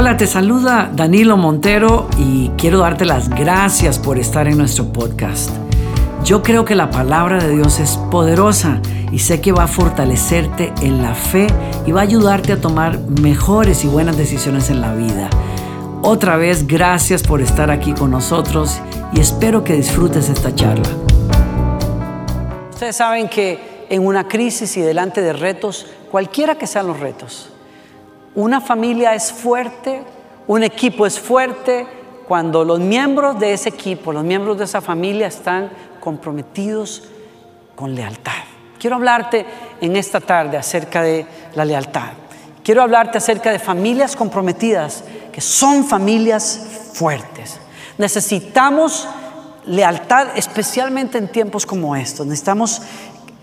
Hola, te saluda Danilo Montero y quiero darte las gracias por estar en nuestro podcast. Yo creo que la palabra de Dios es poderosa y sé que va a fortalecerte en la fe y va a ayudarte a tomar mejores y buenas decisiones en la vida. Otra vez, gracias por estar aquí con nosotros y espero que disfrutes esta charla. Ustedes saben que en una crisis y delante de retos, cualquiera que sean los retos, una familia es fuerte, un equipo es fuerte cuando los miembros de ese equipo, los miembros de esa familia están comprometidos con lealtad. Quiero hablarte en esta tarde acerca de la lealtad. Quiero hablarte acerca de familias comprometidas, que son familias fuertes. Necesitamos lealtad, especialmente en tiempos como estos. Necesitamos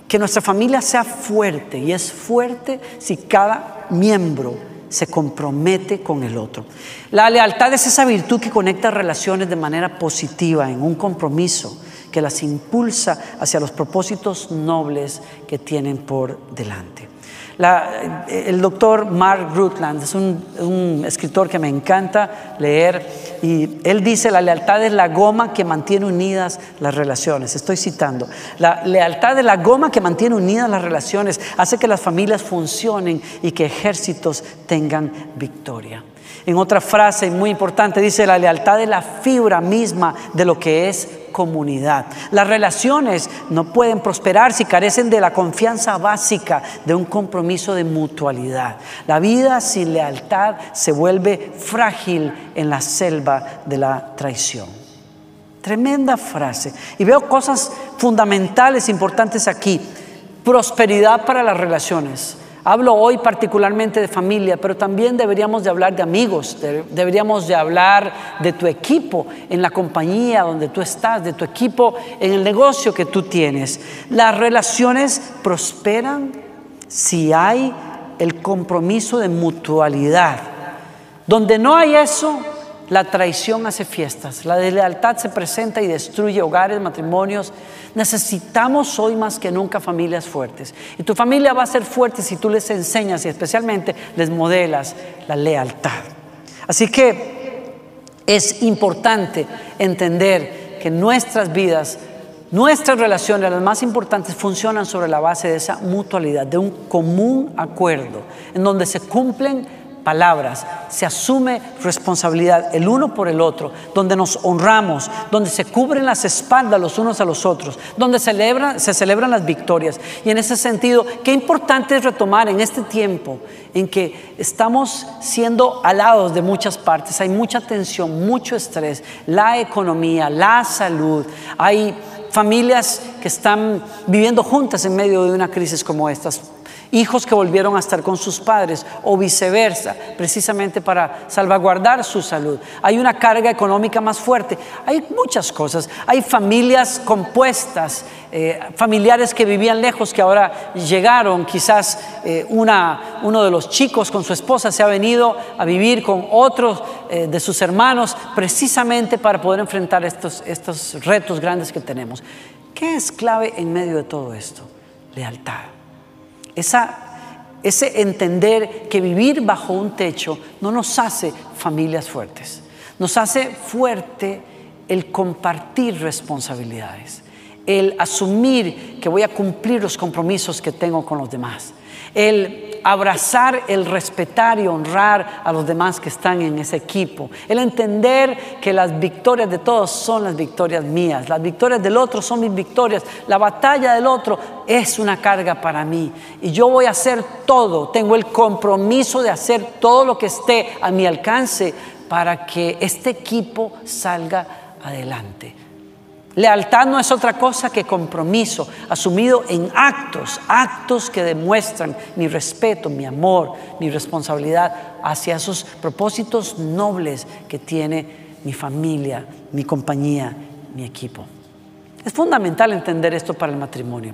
que nuestra familia sea fuerte y es fuerte si cada miembro se compromete con el otro. La lealtad es esa virtud que conecta relaciones de manera positiva, en un compromiso, que las impulsa hacia los propósitos nobles que tienen por delante el doctor Mark Rutland es un, escritor que me encanta leer y él dice, la lealtad es la goma que mantiene unidas las relaciones. Estoy citando, la lealtad es la goma que mantiene unidas las relaciones, hace que las familias funcionen y que ejércitos tengan victoria. En otra frase muy importante dice, la lealtad es la fibra misma de lo que es comunidad. Las relaciones no pueden prosperar si carecen de la confianza básica de un compromiso de mutualidad. La vida sin lealtad se vuelve frágil en la selva de la traición. Tremenda frase. Y veo cosas fundamentales, importantes aquí. Prosperidad para las relaciones Hablo hoy particularmente de familia, pero también deberíamos de hablar de amigos, deberíamos de hablar de tu equipo en la compañía donde tú estás, de tu equipo en el negocio que tú tienes. Las relaciones prosperan si hay el compromiso de mutualidad. Donde no hay eso, la traición hace fiestas, la deslealtad se presenta y destruye hogares, matrimonios. Necesitamos hoy más que nunca familias fuertes. Y tu familia va a ser fuerte si tú les enseñas y especialmente les modelas la lealtad. Así que es importante entender que nuestras vidas, nuestras relaciones, las más importantes, funcionan sobre la base de esa mutualidad, de un común acuerdo, en donde se cumplen palabras, se asume responsabilidad el uno por el otro, donde nos honramos, donde se cubren las espaldas los unos a los otros, donde celebran, se celebran las victorias. Y en ese sentido, qué importante es retomar en este tiempo en que estamos siendo alados de muchas partes, hay mucha tensión, mucho estrés, la economía, la salud, hay familias que están viviendo juntas en medio de una crisis como estas hijos que volvieron a estar con sus padres o viceversa, precisamente para salvaguardar su salud. Hay una carga económica más fuerte, hay muchas cosas, hay familias compuestas, eh, familiares que vivían lejos que ahora llegaron, quizás eh, una, uno de los chicos con su esposa se ha venido a vivir con otros eh, de sus hermanos precisamente para poder enfrentar estos, estos retos grandes que tenemos. ¿Qué es clave en medio de todo esto? Lealtad ese entender que vivir bajo un techo no nos hace familias fuertes, nos hace fuerte el compartir responsabilidades, el asumir que voy a cumplir los compromisos que tengo con los demás, el abrazar, el respetar y honrar a los demás que están en ese equipo, el entender que las victorias de todos son las victorias mías, las victorias del otro son mis victorias, la batalla del otro es una carga para mí y yo voy a hacer todo, tengo el compromiso de hacer todo lo que esté a mi alcance para que este equipo salga adelante. Lealtad no es otra cosa que compromiso asumido en actos, actos que demuestran mi respeto, mi amor, mi responsabilidad hacia esos propósitos nobles que tiene mi familia, mi compañía, mi equipo. Es fundamental entender esto para el matrimonio.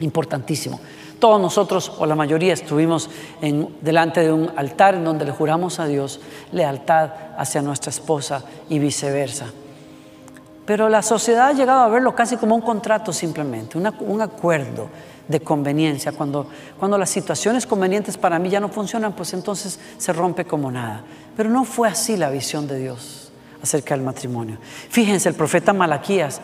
Importantísimo. Todos nosotros, o la mayoría, estuvimos en, delante de un altar en donde le juramos a Dios lealtad hacia nuestra esposa y viceversa. Pero la sociedad ha llegado a verlo casi como un contrato simplemente, un acuerdo de conveniencia. Cuando, cuando las situaciones convenientes para mí ya no funcionan, pues entonces se rompe como nada. Pero no fue así la visión de Dios acerca del matrimonio. Fíjense, el profeta Malaquías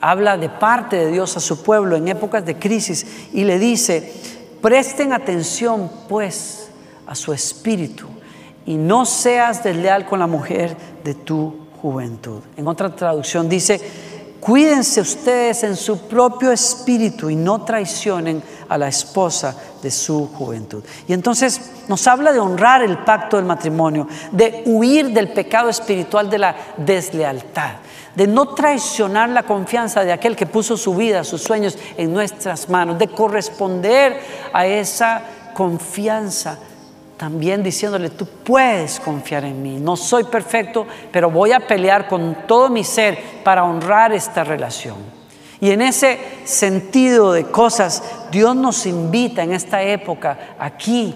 habla de parte de Dios a su pueblo en épocas de crisis y le dice, presten atención pues a su espíritu y no seas desleal con la mujer de tu juventud. En otra traducción dice, cuídense ustedes en su propio espíritu y no traicionen a la esposa de su juventud. Y entonces nos habla de honrar el pacto del matrimonio, de huir del pecado espiritual de la deslealtad, de no traicionar la confianza de aquel que puso su vida, sus sueños en nuestras manos, de corresponder a esa confianza también diciéndole, tú puedes confiar en mí, no soy perfecto, pero voy a pelear con todo mi ser para honrar esta relación. Y en ese sentido de cosas, Dios nos invita en esta época, aquí,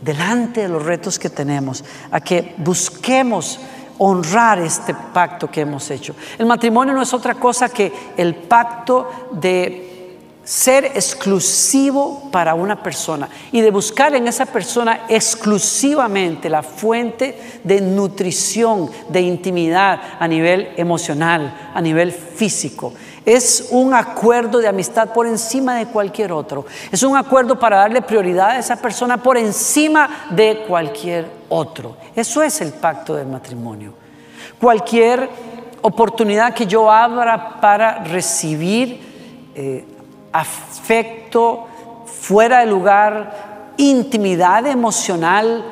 delante de los retos que tenemos, a que busquemos honrar este pacto que hemos hecho. El matrimonio no es otra cosa que el pacto de ser exclusivo para una persona y de buscar en esa persona exclusivamente la fuente de nutrición, de intimidad a nivel emocional, a nivel físico. Es un acuerdo de amistad por encima de cualquier otro. Es un acuerdo para darle prioridad a esa persona por encima de cualquier otro. Eso es el pacto del matrimonio. Cualquier oportunidad que yo abra para recibir eh, afecto fuera de lugar, intimidad emocional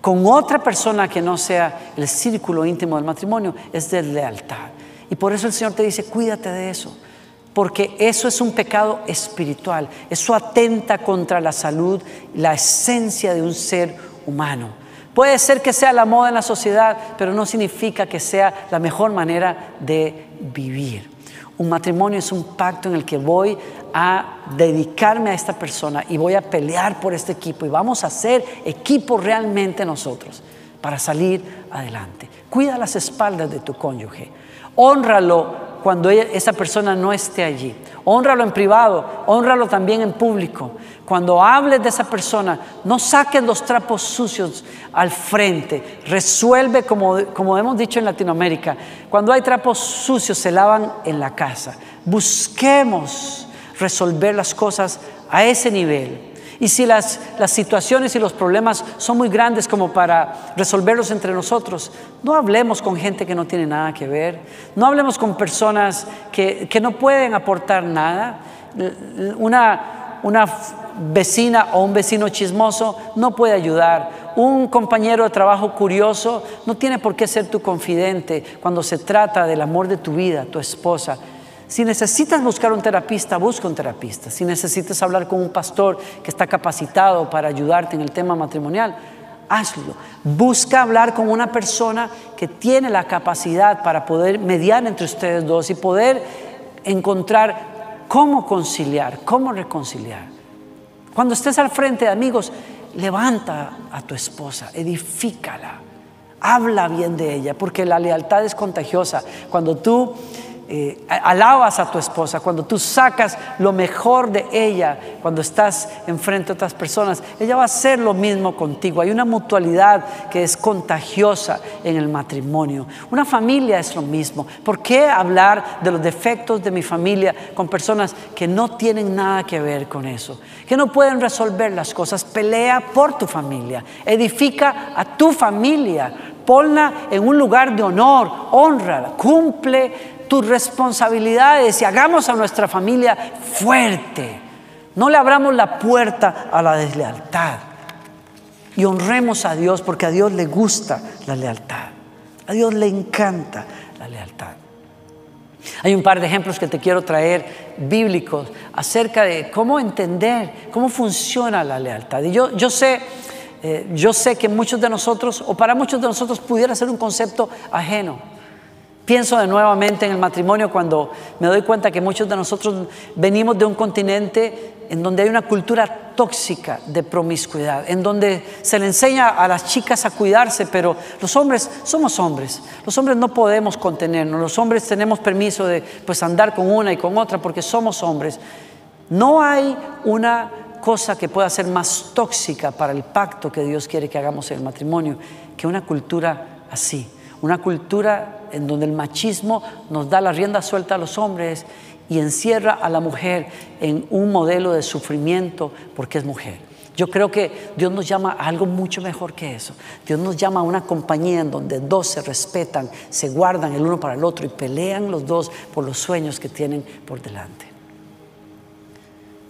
con otra persona que no sea el círculo íntimo del matrimonio, es deslealtad. Y por eso el Señor te dice, cuídate de eso, porque eso es un pecado espiritual, eso atenta contra la salud, la esencia de un ser humano. Puede ser que sea la moda en la sociedad, pero no significa que sea la mejor manera de vivir. Un matrimonio es un pacto en el que voy a dedicarme a esta persona y voy a pelear por este equipo y vamos a ser equipo realmente nosotros para salir adelante. Cuida las espaldas de tu cónyuge. Honralo cuando esa persona no esté allí. Honralo en privado, honralo también en público. Cuando hables de esa persona, no saques los trapos sucios al frente. Resuelve, como, como hemos dicho en Latinoamérica, cuando hay trapos sucios se lavan en la casa. Busquemos resolver las cosas a ese nivel y si las, situaciones y los problemas son muy grandes como para resolverlos entre nosotros, no hablemos con gente que no tiene nada que ver, no hablemos con personas que, no pueden aportar nada. Una, una vecina o un vecino chismoso no puede ayudar. Un compañero de trabajo curioso no tiene por qué ser tu confidente cuando se trata del amor de tu vida, tu esposa. Si necesitas buscar un terapista, busca un terapista. Si necesitas hablar con un pastor que está capacitado para ayudarte en el tema matrimonial, hazlo. Busca hablar con una persona que tiene la capacidad para poder mediar entre ustedes dos y poder encontrar cómo conciliar, cómo reconciliar. Cuando estés al frente de amigos, levanta a tu esposa, edifícala, habla bien de ella, porque la lealtad es contagiosa. Cuando tú eh, alabas a tu esposa, cuando tú sacas lo mejor de ella, cuando estás enfrente de otras personas, ella va a hacer lo mismo contigo. Hay una mutualidad que es contagiosa en el matrimonio. Una familia es lo mismo. ¿Por qué hablar de los defectos de mi familia con personas que no tienen nada que ver con eso? Que no pueden resolver las cosas. Pelea por tu familia. Edifica a tu familia. Ponla en un lugar de honor, honra, cumple responsabilidades y hagamos a nuestra familia fuerte. No le abramos la puerta a la deslealtad. Y honremos a Dios porque a Dios le gusta la lealtad. A Dios le encanta la lealtad. Hay un par de ejemplos que te quiero traer bíblicos acerca de cómo entender, cómo funciona la lealtad. Y yo, yo sé, eh, yo sé que muchos de nosotros, o para muchos de nosotros, pudiera ser un concepto ajeno. Pienso de nuevamente en el matrimonio cuando me doy cuenta que muchos de nosotros venimos de un continente en donde hay una cultura tóxica de promiscuidad, en donde se le enseña a las chicas a cuidarse, pero los hombres somos hombres. Los hombres no podemos contenernos. Los hombres tenemos permiso de pues andar con una y con otra porque somos hombres. No hay una cosa que pueda ser más tóxica para el pacto que Dios quiere que hagamos en el matrimonio que una cultura así. Una cultura en donde el machismo nos da la rienda suelta a los hombres y encierra a la mujer en un modelo de sufrimiento porque es mujer. Yo creo que Dios nos llama a algo mucho mejor que eso. Dios nos llama a una compañía en donde dos se respetan, se guardan el uno para el otro y pelean los dos por los sueños que tienen por delante.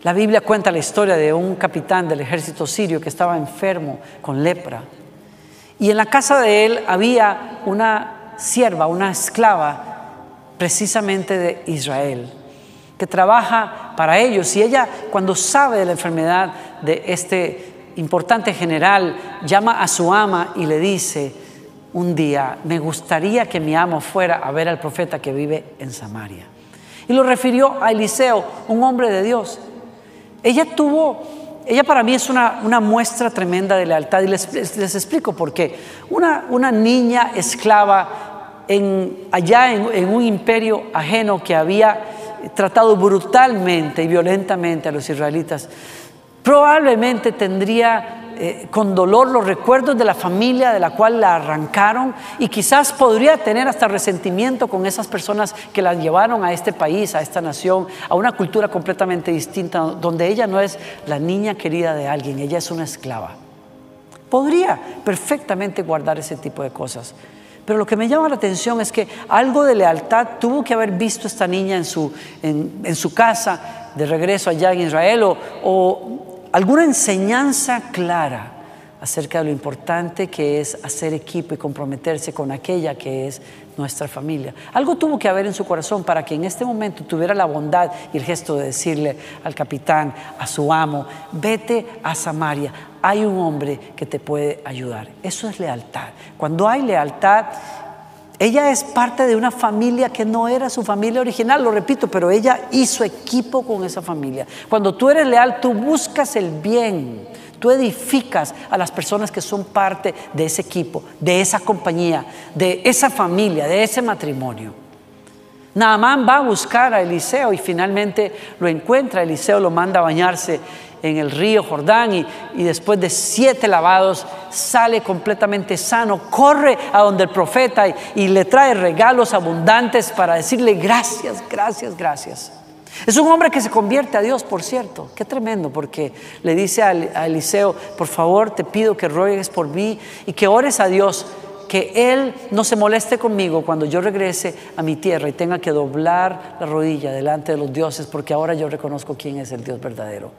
La Biblia cuenta la historia de un capitán del ejército sirio que estaba enfermo con lepra. Y en la casa de él había una sierva, una esclava, precisamente de Israel que trabaja para ellos. Y ella, cuando sabe de la enfermedad de este importante general, llama a su ama y le dice, un día, me gustaría que mi amo fuera a ver al profeta que vive en Samaria. Y lo refirió a Eliseo, un hombre de Dios. Ella tuvo, ella para mí es una, muestra tremenda de lealtad y les, explico por qué. Una, una niña esclava en, allá en un imperio ajeno que había tratado brutalmente y violentamente a los israelitas, probablemente tendría eh, con dolor los recuerdos de la familia de la cual la arrancaron y quizás podría tener hasta resentimiento con esas personas que la llevaron a este país, a esta nación, a una cultura completamente distinta, donde ella no es la niña querida de alguien, ella es una esclava. Podría perfectamente guardar ese tipo de cosas. Pero lo que me llama la atención es que algo de lealtad tuvo que haber visto esta niña en su, en, su casa de regreso allá en Israel o, o alguna enseñanza clara acerca de lo importante que es hacer equipo y comprometerse con aquella que es nuestra familia. Algo tuvo que haber en su corazón para que en este momento tuviera la bondad y el gesto de decirle al capitán, a su amo, vete a Samaria, hay un hombre que te puede ayudar. Eso es lealtad. Cuando hay lealtad, ella es parte de una familia que no era su familia original, lo repito, pero ella hizo equipo con esa familia. Cuando tú eres leal, tú buscas el bien, tú edificas a las personas que son parte de ese equipo, de esa compañía, de esa familia, de ese matrimonio. Naamán va a buscar a Eliseo y finalmente lo encuentra. Eliseo lo manda a bañarse en el río Jordán y, después de siete lavados sale completamente sano, corre a donde el profeta y, le trae regalos abundantes para decirle gracias, gracias, gracias. Es un hombre que se convierte a Dios, por cierto. Qué tremendo, porque le dice a Eliseo, por favor, te pido que ruegues por mí y que ores a Dios, que Él no se moleste conmigo cuando yo regrese a mi tierra y tenga que doblar la rodilla delante de los dioses, porque ahora yo reconozco quién es el Dios verdadero.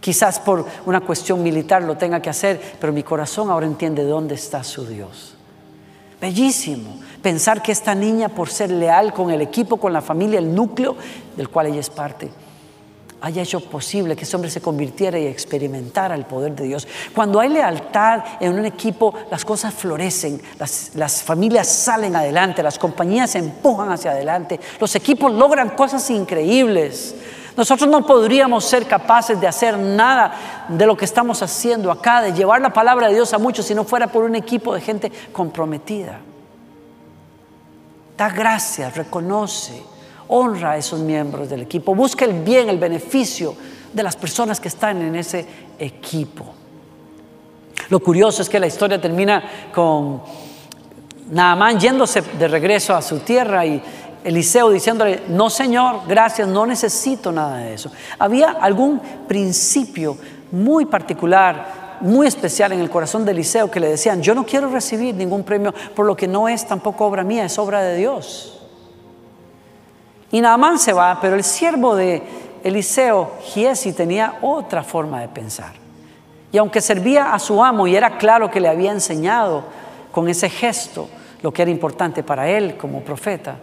Quizás por una cuestión militar lo tenga que hacer, pero mi corazón ahora entiende dónde está su Dios. Bellísimo pensar que esta niña, por ser leal con el equipo, con la familia, el núcleo del cual ella es parte, haya hecho posible que ese hombre se convirtiera y experimentara el poder de Dios. Cuando hay lealtad en un equipo, las cosas florecen, las, familias salen adelante, las compañías se empujan hacia adelante, los equipos logran cosas increíbles. Nosotros no podríamos ser capaces de hacer nada de lo que estamos haciendo acá, de llevar la palabra de Dios a muchos si no fuera por un equipo de gente comprometida. Da gracias, reconoce, honra a esos miembros del equipo, busca el bien, el beneficio de las personas que están en ese equipo. Lo curioso es que la historia termina con Naamán yéndose de regreso a su tierra y, Eliseo diciéndole, no Señor, gracias, no necesito nada de eso. Había algún principio muy particular, muy especial en el corazón de Eliseo que le decían, yo no quiero recibir ningún premio por lo que no es tampoco obra mía, es obra de Dios. Y Naamán se va, pero el siervo de Eliseo, Giesi, tenía otra forma de pensar. Y aunque servía a su amo y era claro que le había enseñado con ese gesto lo que era importante para él como profeta,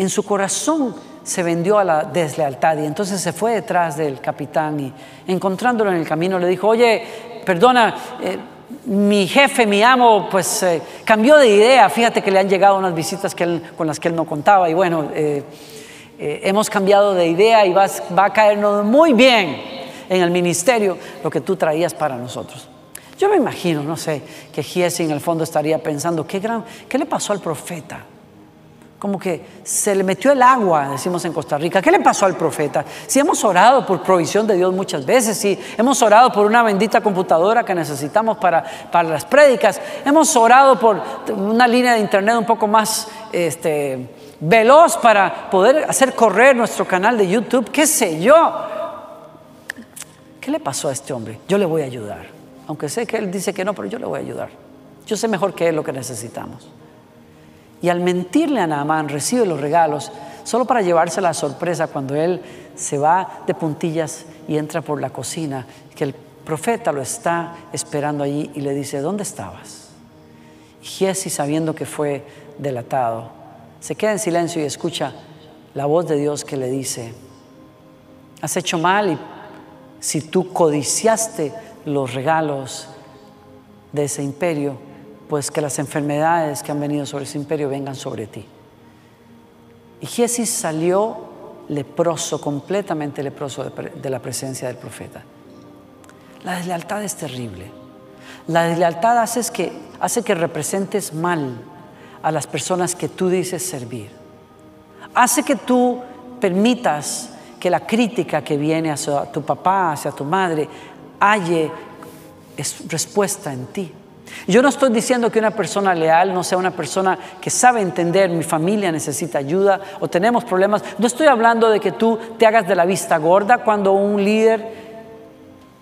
en su corazón se vendió a la deslealtad y entonces se fue detrás del capitán y encontrándolo en el camino le dijo, oye, perdona, eh, mi jefe, mi amo, pues eh, cambió de idea, fíjate que le han llegado unas visitas con las que él no contaba y bueno, eh, hemos cambiado de idea y va, va a caernos muy bien en el ministerio lo que tú traías para nosotros. Yo me imagino, no sé, que Giesi en el fondo estaría pensando, ¿qué, gran, ¿qué le pasó al profeta? Como que se le metió el agua, decimos en Costa Rica. ¿Qué le pasó al profeta? Si hemos orado por provisión de Dios muchas veces, si hemos orado por una bendita computadora que necesitamos para, las prédicas, hemos orado por una línea de internet un poco más este, veloz para poder hacer correr nuestro canal de YouTube, qué sé yo. ¿Qué le pasó a este hombre? Yo le voy a ayudar. Aunque sé que él dice que no, pero yo le voy a ayudar. Yo sé mejor que él lo que necesitamos. Y al mentirle a Naamán recibe los regalos solo para llevarse la sorpresa cuando él se va de puntillas y entra por la cocina, que el profeta lo está esperando allí y le dice, ¿dónde estabas? Y Giesi, sabiendo que fue delatado, se queda en silencio y escucha la voz de Dios que le dice, has hecho mal y si tú codiciaste los regalos de ese imperio, pues que las enfermedades que han venido sobre ese imperio vengan sobre ti. Y Jesús salió leproso, completamente leproso de, la presencia del profeta. La deslealtad es terrible. La deslealtad hace que, que representes mal a las personas que tú dices servir. Hace que tú permitas que la crítica que viene hacia tu papá, hacia tu madre, halle respuesta en ti. Yo no estoy diciendo que una persona leal no sea una persona que sabe entender, mi familia necesita ayuda o tenemos problemas. No estoy hablando de que tú te hagas de la vista gorda cuando un líder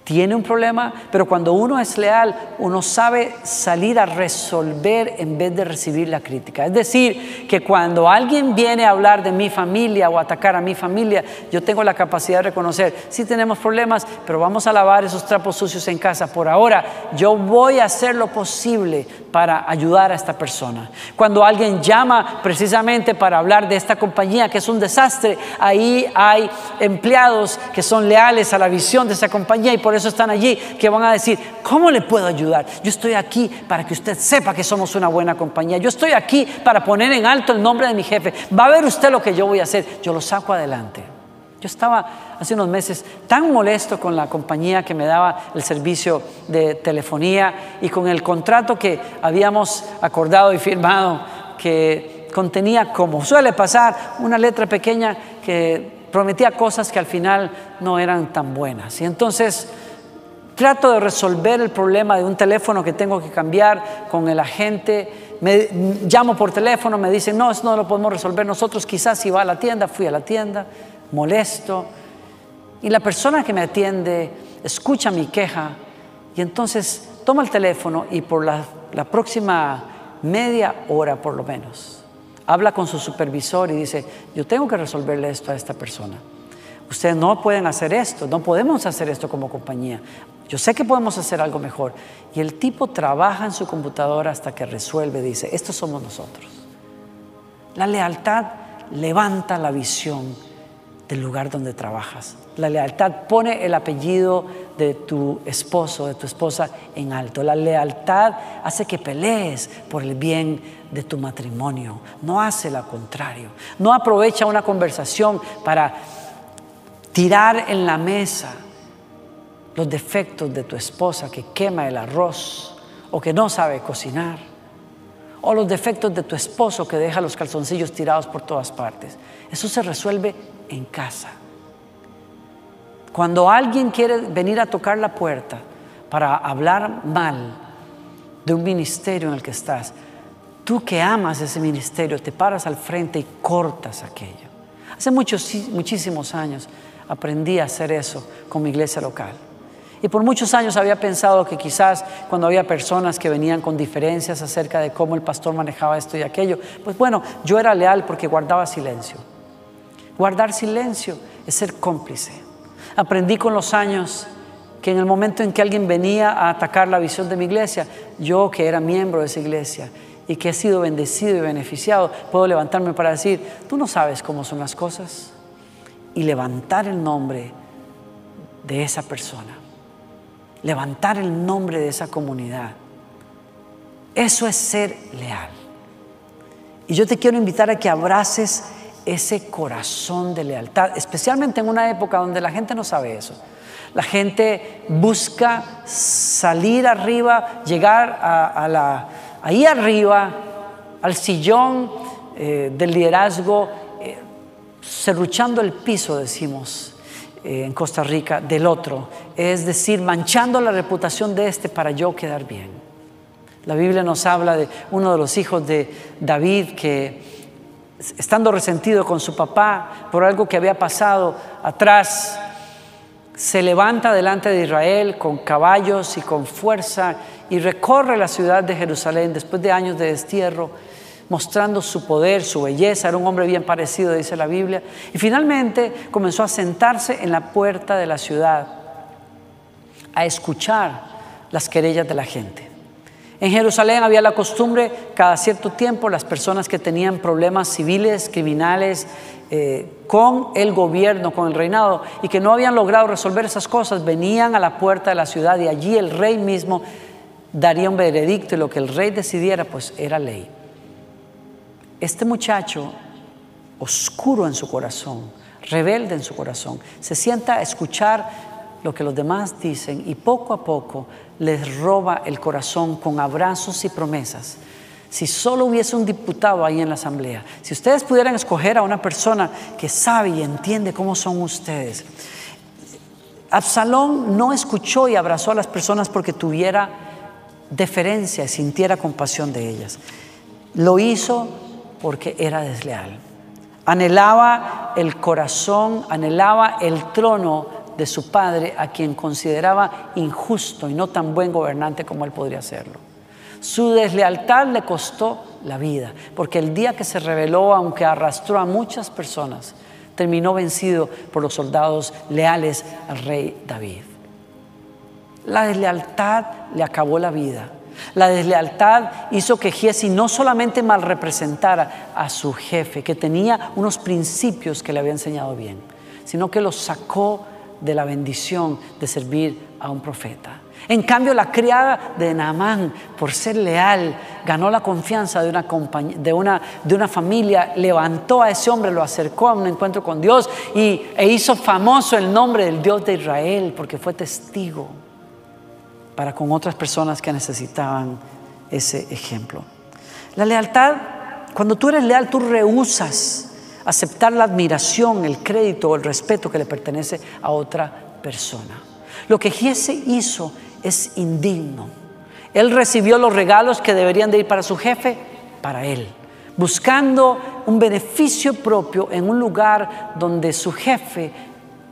tiene un problema, pero cuando uno es leal, uno sabe salir a resolver en vez de recibir la crítica. Es decir, que cuando alguien viene a hablar de mi familia o atacar a mi familia, yo tengo la capacidad de reconocer, sí tenemos problemas, pero vamos a lavar esos trapos sucios en casa. Por ahora, yo voy a hacer lo posible para ayudar a esta persona. Cuando alguien llama precisamente para hablar de esta compañía que es un desastre, ahí hay empleados que son leales a la visión de esa compañía y por eso están allí, que van a decir, ¿cómo le puedo ayudar? Yo estoy aquí para que usted sepa que somos una buena compañía. Yo estoy aquí para poner en alto el nombre de mi jefe. Va a ver usted lo que yo voy a hacer. Yo lo saco adelante. Yo estaba hace unos meses tan molesto con la compañía que me daba el servicio de telefonía y con el contrato que habíamos acordado y firmado que contenía, como suele pasar, una letra pequeña que prometía cosas que al final no eran tan buenas. Y entonces trato de resolver el problema de un teléfono que tengo que cambiar con el agente. Llamo por teléfono, me dicen, no, eso no lo podemos resolver nosotros, quizás si a la tienda, fui a la tienda, molesto. Y la persona que me atiende escucha mi queja y entonces toma el teléfono y por la, la próxima media hora por lo menos, habla con su supervisor y dice, yo tengo que resolverle esto a esta persona. Ustedes no pueden hacer esto, no podemos hacer esto como compañía. Yo sé que podemos hacer algo mejor. Y el tipo trabaja en su computadora hasta que resuelve, dice, estos somos nosotros. La lealtad levanta la visión del lugar donde trabajas. La lealtad pone el apellido de tu esposo, de tu esposa en alto. La lealtad hace que pelees por el bien de tu matrimonio. No hace lo contrario. No aprovecha una conversación para tirar en la mesa los defectos de tu esposa que quema el arroz o que no sabe cocinar. O los defectos de tu esposo que deja los calzoncillos tirados por todas partes. Eso se resuelve en casa. Cuando alguien quiere venir a tocar la puerta para hablar mal de un ministerio en el que estás, tú que amas ese ministerio te paras al frente y cortas aquello. Hace muchos, muchísimos años aprendí a hacer eso con mi iglesia local. Y por muchos años había pensado que quizás cuando había personas que venían con diferencias acerca de cómo el pastor manejaba esto y aquello, pues bueno, yo era leal porque guardaba silencio. Guardar silencio es ser cómplice. Aprendí con los años que en el momento en que alguien venía a atacar la visión de mi iglesia, yo que era miembro de esa iglesia y que he sido bendecido y beneficiado, puedo levantarme para decir, tú no sabes cómo son las cosas y levantar el nombre de esa persona, levantar el nombre de esa comunidad. Eso es ser leal. Y yo te quiero invitar a que abraces ese corazón de lealtad, especialmente en una época donde la gente no sabe eso. La gente busca salir arriba, llegar a, la, ahí arriba, al sillón eh, del liderazgo, eh, el piso, decimos eh, en Costa Rica, del otro. Es decir, manchando la reputación de este para yo quedar bien. La Biblia nos habla de uno de los hijos de David que, estando resentido con su papá por algo que había pasado atrás, se levanta delante de Israel con caballos y con fuerza y recorre la ciudad de Jerusalén después de años de destierro, mostrando su poder, su belleza. Era un hombre bien parecido, dice la Biblia. Y finalmente comenzó a sentarse en la puerta de la ciudad, a escuchar las querellas de la gente. En Jerusalén había la costumbre, cada cierto tiempo, las personas que tenían problemas civiles, criminales, eh, con el gobierno, con el reinado, y que no habían logrado resolver esas cosas, venían a la puerta de la ciudad y allí el rey mismo daría un veredicto y lo que el rey decidiera, pues era ley. Este muchacho, oscuro en su corazón, rebelde en su corazón, se sienta a escuchar lo que los demás dicen y poco a poco les roba el corazón con abrazos y promesas. Si solo hubiese un diputado ahí en la asamblea, si ustedes pudieran escoger a una persona que sabe y entiende cómo son ustedes. Absalón no escuchó y abrazó a las personas porque tuviera deferencia y sintiera compasión de ellas. Lo hizo porque era desleal. Anhelaba el corazón, anhelaba el trono de su padre, a quien consideraba injusto y no tan buen gobernante como él podría serlo. Su deslealtad le costó la vida, porque el día que se rebeló, aunque arrastró a muchas personas, terminó vencido por los soldados leales al rey David. La deslealtad le acabó la vida. La deslealtad hizo que Giesi no solamente mal representara a su jefe, que tenía unos principios que le había enseñado bien, sino que lo sacó de la bendición de servir a un profeta. En cambio, la criada de Naamán, por ser leal, ganó la confianza de una, de, una, familia, levantó a ese hombre, lo acercó a un encuentro con Dios y, e hizo famoso el nombre del Dios de Israel, porque fue testigo para con otras personas que necesitaban ese ejemplo. La lealtad, cuando tú eres leal, tú rehusas aceptar la admiración, el crédito o el respeto que le pertenece a otra persona. Lo que Giese hizo es indigno. Él recibió los regalos que deberían de ir para su jefe, para él, buscando un beneficio propio en un lugar donde su jefe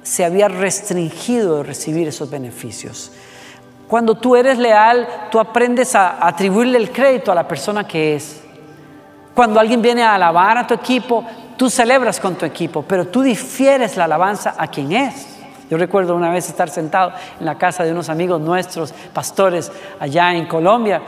se había restringido de recibir esos beneficios. Cuando tú eres leal, tú aprendes a atribuirle el crédito a la persona que es. Cuando alguien viene a alabar a tu equipo, Tú celebras con tu equipo, pero tú difieres la alabanza a quien es. Yo recuerdo una vez estar sentado en la casa de unos amigos nuestros, pastores, allá en Colombia,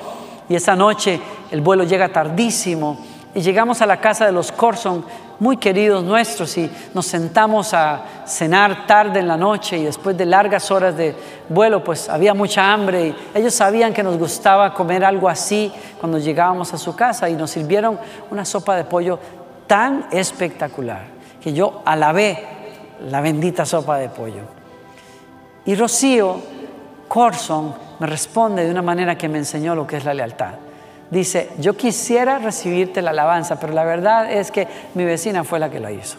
y esa noche el vuelo llega tardísimo y llegamos a la casa de los Corson, muy queridos nuestros, y nos sentamos a cenar tarde en la noche y después de largas horas de vuelo, pues había mucha hambre y ellos sabían que nos gustaba comer algo así cuando llegábamos a su casa y nos sirvieron una sopa de pollo tan espectacular que yo alabé la bendita sopa de pollo. Y Rocío Corson me responde de una manera que me enseñó lo que es la lealtad. Dice, yo quisiera recibirte la alabanza, pero la verdad es que mi vecina fue la que lo hizo.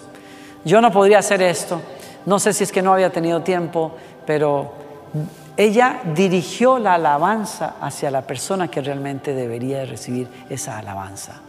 Yo no podría hacer esto, no sé si es que no había tenido tiempo, pero ella dirigió la alabanza hacia la persona que realmente debería recibir esa alabanza.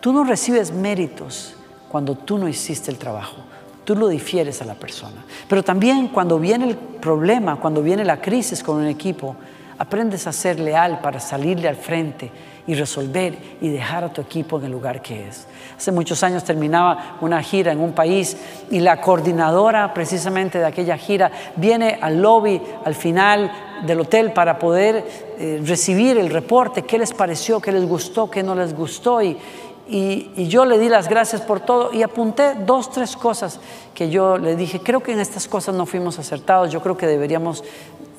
Tú no recibes méritos cuando tú no hiciste el trabajo. Tú lo difieres a la persona. Pero también cuando viene el problema, cuando viene la crisis con un equipo, aprendes a ser leal para salirle al frente y resolver y dejar a tu equipo en el lugar que es. Hace muchos años terminaba una gira en un país y la coordinadora precisamente de aquella gira viene al lobby al final del hotel para poder eh, recibir el reporte, qué les pareció, qué les gustó, qué no les gustó y, y, yo le di las gracias por todo y apunté dos, tres cosas que yo le dije, creo que en estas cosas no fuimos acertados, yo creo que deberíamos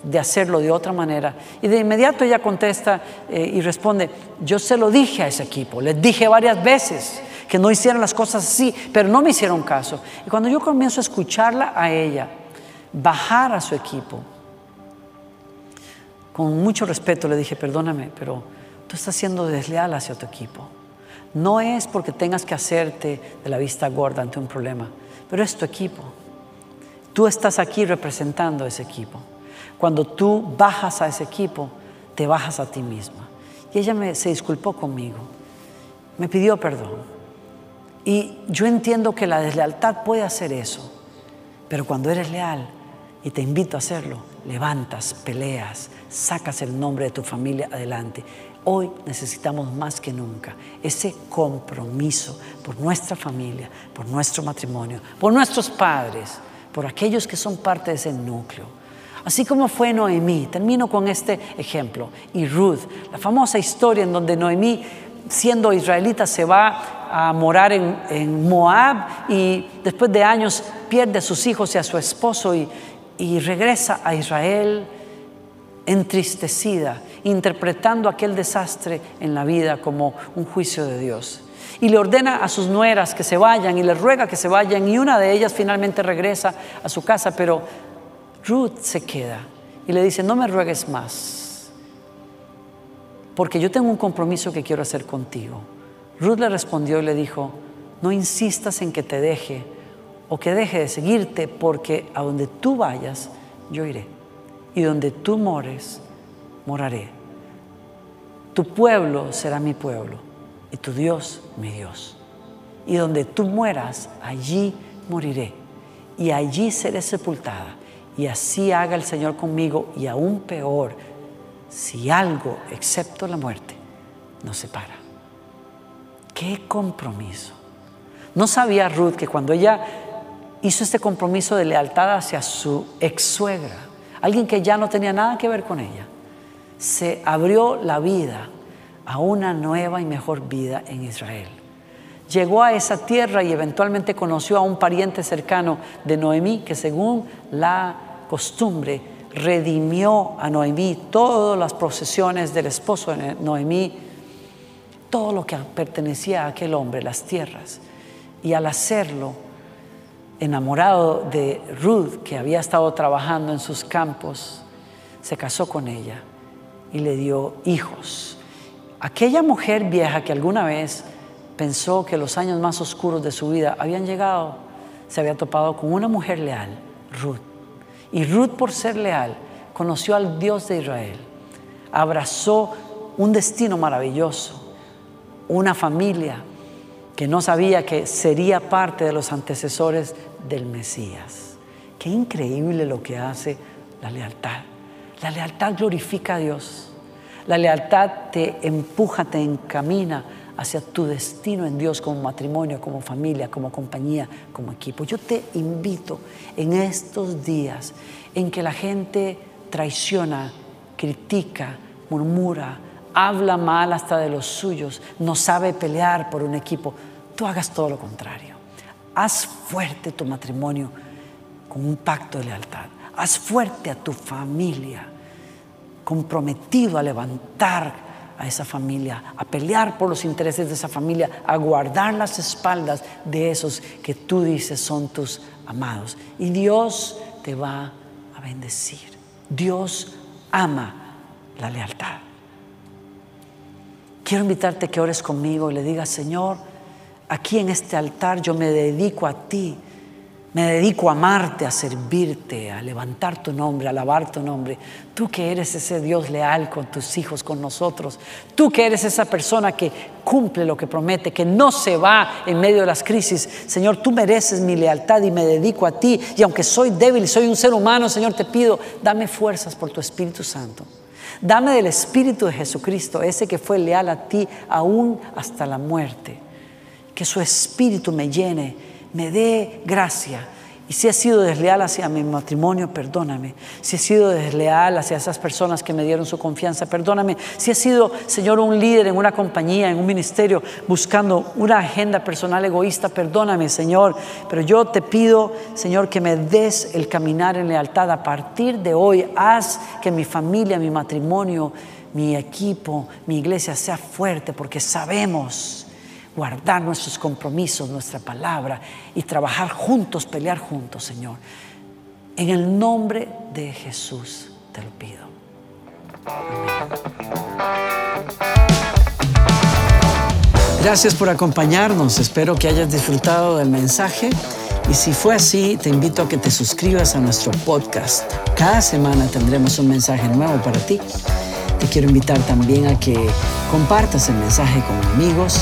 de hacerlo de otra manera. Y de inmediato ella contesta eh, y responde, yo se lo dije a ese equipo, les dije varias veces que no hicieran las cosas así, pero no me hicieron caso. Y cuando yo comienzo a escucharla a ella, bajar a su equipo. Con mucho respeto le dije, perdóname, pero tú estás siendo desleal hacia tu equipo. No es porque tengas que hacerte de la vista gorda ante un problema, pero es tu equipo. Tú estás aquí representando a ese equipo. Cuando tú bajas a ese equipo, te bajas a ti misma. Y ella me, se disculpó conmigo, me pidió perdón. Y yo entiendo que la deslealtad puede hacer eso, pero cuando eres leal, y te invito a hacerlo, levantas, peleas, sacas el nombre de tu familia adelante. Hoy necesitamos más que nunca ese compromiso por nuestra familia, por nuestro matrimonio, por nuestros padres, por aquellos que son parte de ese núcleo. Así como fue Noemí, termino con este ejemplo, y Ruth, la famosa historia en donde Noemí, siendo israelita, se va a morar en, Moab y después de años pierde a sus hijos y a su esposo y, y regresa a Israel entristecida, interpretando aquel desastre en la vida como un juicio de Dios. Y le ordena a sus nueras que se vayan y le ruega que se vayan y una de ellas finalmente regresa a su casa, pero Ruth se queda y le dice, no me ruegues más, porque yo tengo un compromiso que quiero hacer contigo. Ruth le respondió y le dijo, no insistas en que te deje o que deje de seguirte, porque a donde tú vayas, yo iré. Y donde tú mores, moraré. Tu pueblo será mi pueblo y tu Dios mi Dios. Y donde tú mueras, allí moriré. Y allí seré sepultada. Y así haga el Señor conmigo y aún peor, si algo, excepto la muerte, nos separa. ¡Qué compromiso! No sabía Ruth que cuando ella hizo este compromiso de lealtad hacia su ex suegra, alguien que ya no tenía nada que ver con ella, se abrió la vida a una nueva y mejor vida en Israel. Llegó a esa tierra y eventualmente conoció a un pariente cercano de Noemí que según la costumbre redimió a Noemí todas las procesiones del esposo de Noemí todo lo que pertenecía a aquel hombre, las tierras. Y al hacerlo, enamorado de Ruth, que había estado trabajando en sus campos, se casó con ella y le dio hijos. Aquella mujer vieja que alguna vez pensó que los años más oscuros de su vida habían llegado, se había topado con una mujer leal, Ruth. Y Ruth, por ser leal, conoció al Dios de Israel, abrazó un destino maravilloso una familia que no sabía que sería parte de los antecesores del Mesías. Qué increíble lo que hace la lealtad. La lealtad glorifica a Dios. La lealtad te empuja, te encamina hacia tu destino en Dios como matrimonio, como familia, como compañía, como equipo. Yo te invito en estos días en que la gente traiciona, critica, murmura, habla mal hasta de los suyos, no sabe pelear por un equipo, tú hagas todo lo contrario. Haz fuerte tu matrimonio con un pacto de lealtad. Haz fuerte a tu familia, comprometido a levantar a esa familia, a pelear por los intereses de esa familia, a guardar las espaldas de esos que tú dices son tus amados. Y Dios te va a bendecir. Dios ama la lealtad. Quiero invitarte que ores conmigo y le digas, Señor, aquí en este altar yo me dedico a ti, me dedico a amarte, a servirte, a levantar tu nombre, a alabar tu nombre. Tú que eres ese Dios leal con tus hijos, con nosotros. Tú que eres esa persona que cumple lo que promete, que no se va en medio de las crisis. Señor, tú mereces mi lealtad y me dedico a ti. Y aunque soy débil, soy un ser humano, Señor, te pido, dame fuerzas por tu Espíritu Santo. Dame del Espíritu de Jesucristo, ese que fue leal a ti aún hasta la muerte. Que su Espíritu me llene, me dé gracia y si he sido desleal hacia mi matrimonio, perdóname. Si he sido desleal hacia esas personas que me dieron su confianza, perdóname. Si he sido, Señor, un líder en una compañía, en un ministerio, buscando una agenda personal egoísta, perdóname, Señor. Pero yo te pido, Señor, que me des el caminar en lealtad. A partir de hoy, haz que mi familia, mi matrimonio, mi equipo, mi iglesia sea fuerte, porque sabemos guardar nuestros compromisos, nuestra palabra y trabajar juntos, pelear juntos, Señor. En el nombre de Jesús te lo pido. Gracias por acompañarnos. Espero que hayas disfrutado del mensaje. Y si fue así, te invito a que te suscribas a nuestro podcast. Cada semana tendremos un mensaje nuevo para ti. Te quiero invitar también a que compartas el mensaje con amigos